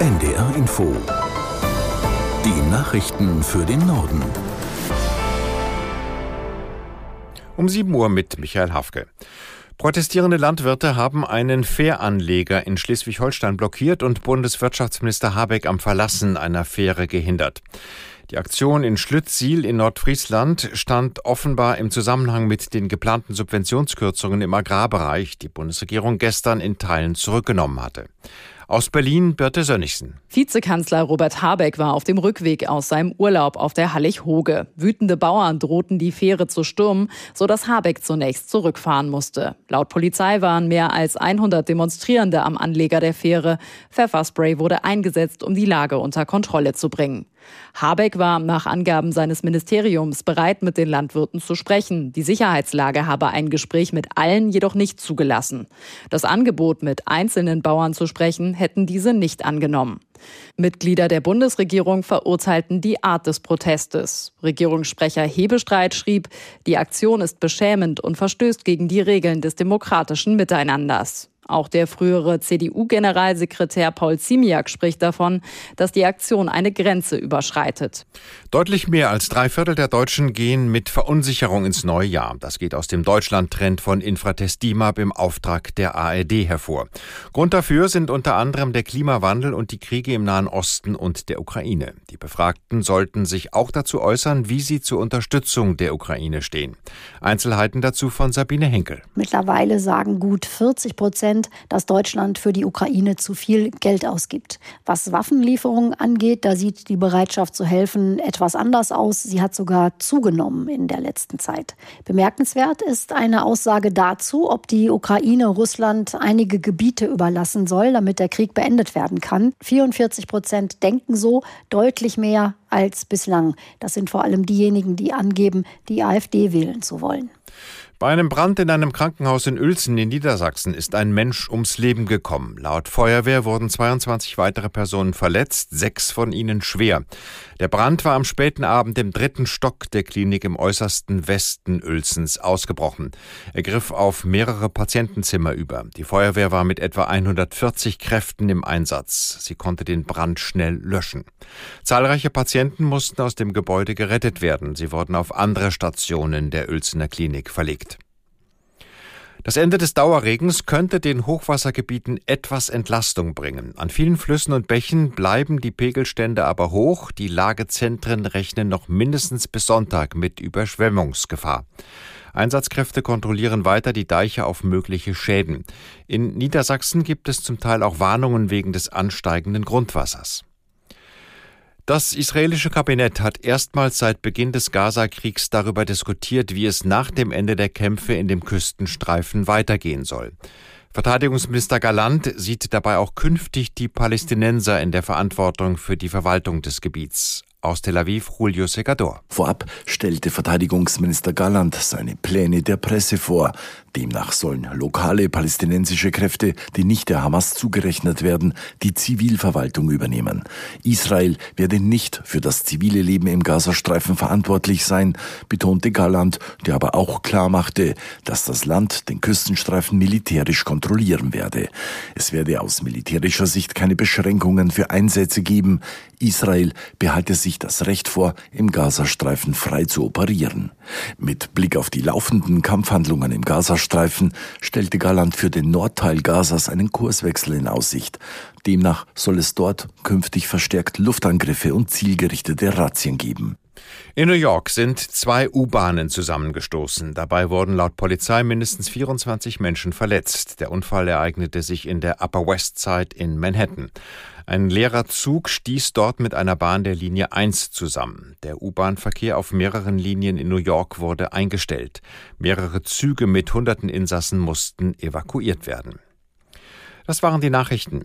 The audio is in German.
NDR Info. Die Nachrichten für den Norden. Um 7 Uhr mit Michael Hafke. Protestierende Landwirte haben einen Fähranleger in Schleswig-Holstein blockiert und Bundeswirtschaftsminister Habeck am Verlassen einer Fähre gehindert. Die Aktion in Schlüttsiel in Nordfriesland stand offenbar im Zusammenhang mit den geplanten Subventionskürzungen im Agrarbereich, die Bundesregierung gestern in Teilen zurückgenommen hatte. Aus Berlin Birte Sönnigsen. Vizekanzler Robert Habeck war auf dem Rückweg aus seinem Urlaub auf der Hallig-Hoge. Wütende Bauern drohten die Fähre zu stürmen, sodass Habeck zunächst zurückfahren musste. Laut Polizei waren mehr als 100 Demonstrierende am Anleger der Fähre. Pfefferspray wurde eingesetzt, um die Lage unter Kontrolle zu bringen. Habeck war nach Angaben seines Ministeriums bereit, mit den Landwirten zu sprechen. Die Sicherheitslage habe ein Gespräch mit allen jedoch nicht zugelassen. Das Angebot, mit einzelnen Bauern zu sprechen, hätten diese nicht angenommen. Mitglieder der Bundesregierung verurteilten die Art des Protestes. Regierungssprecher Hebestreit schrieb, die Aktion ist beschämend und verstößt gegen die Regeln des demokratischen Miteinanders. Auch der frühere CDU-Generalsekretär Paul Ziemiak spricht davon, dass die Aktion eine Grenze überschreitet. Deutlich mehr als drei Viertel der Deutschen gehen mit Verunsicherung ins neue Jahr. Das geht aus dem Deutschland-Trend von Infratest DIMAP im Auftrag der ARD hervor. Grund dafür sind unter anderem der Klimawandel und die Kriege im Nahen Osten und der Ukraine. Die Befragten sollten sich auch dazu äußern, wie sie zur Unterstützung der Ukraine stehen. Einzelheiten dazu von Sabine Henkel. Mittlerweile sagen gut 40 Prozent Prozent, dass Deutschland für die Ukraine zu viel Geld ausgibt. Was Waffenlieferungen angeht, da sieht die Bereitschaft zu helfen etwas anders aus. Sie hat sogar zugenommen in der letzten Zeit. Bemerkenswert ist eine Aussage dazu, ob die Ukraine Russland einige Gebiete überlassen soll, damit der Krieg beendet werden kann. 44 Prozent denken so, deutlich mehr als bislang. Das sind vor allem diejenigen, die angeben, die AfD wählen zu wollen. Bei einem Brand in einem Krankenhaus in Uelzen in Niedersachsen ist ein Mensch ums Leben gekommen. Laut Feuerwehr wurden 22 weitere Personen verletzt, sechs von ihnen schwer. Der Brand war am späten Abend im dritten Stock der Klinik im äußersten Westen Uelzens ausgebrochen. Er griff auf mehrere Patientenzimmer über. Die Feuerwehr war mit etwa 140 Kräften im Einsatz. Sie konnte den Brand schnell löschen. Zahlreiche Patienten mussten aus dem Gebäude gerettet werden. Sie wurden auf andere Stationen der Uelzener Klinik verlegt. Das Ende des Dauerregens könnte den Hochwassergebieten etwas Entlastung bringen. An vielen Flüssen und Bächen bleiben die Pegelstände aber hoch. Die Lagezentren rechnen noch mindestens bis Sonntag mit Überschwemmungsgefahr. Einsatzkräfte kontrollieren weiter die Deiche auf mögliche Schäden. In Niedersachsen gibt es zum Teil auch Warnungen wegen des ansteigenden Grundwassers. Das israelische Kabinett hat erstmals seit Beginn des Gaza-Kriegs darüber diskutiert, wie es nach dem Ende der Kämpfe in dem Küstenstreifen weitergehen soll. Verteidigungsminister Galant sieht dabei auch künftig die Palästinenser in der Verantwortung für die Verwaltung des Gebiets. Aus Tel Aviv Julio Segador. Vorab stellte Verteidigungsminister Galland seine Pläne der Presse vor. Demnach sollen lokale palästinensische Kräfte, die nicht der Hamas zugerechnet werden, die Zivilverwaltung übernehmen. Israel werde nicht für das zivile Leben im Gazastreifen verantwortlich sein, betonte Galland, der aber auch klar machte, dass das Land den Küstenstreifen militärisch kontrollieren werde. Es werde aus militärischer Sicht keine Beschränkungen für Einsätze geben. Israel behalte sich das Recht vor, im Gazastreifen frei zu operieren. Mit Blick auf die laufenden Kampfhandlungen im Gazastreifen stellte Galland für den Nordteil Gazas einen Kurswechsel in Aussicht. Demnach soll es dort künftig verstärkt Luftangriffe und zielgerichtete Razzien geben. In New York sind zwei U-Bahnen zusammengestoßen. Dabei wurden laut Polizei mindestens 24 Menschen verletzt. Der Unfall ereignete sich in der Upper West Side in Manhattan. Ein leerer Zug stieß dort mit einer Bahn der Linie 1 zusammen. Der U-Bahn-Verkehr auf mehreren Linien in New York wurde eingestellt. Mehrere Züge mit hunderten Insassen mussten evakuiert werden. Das waren die Nachrichten.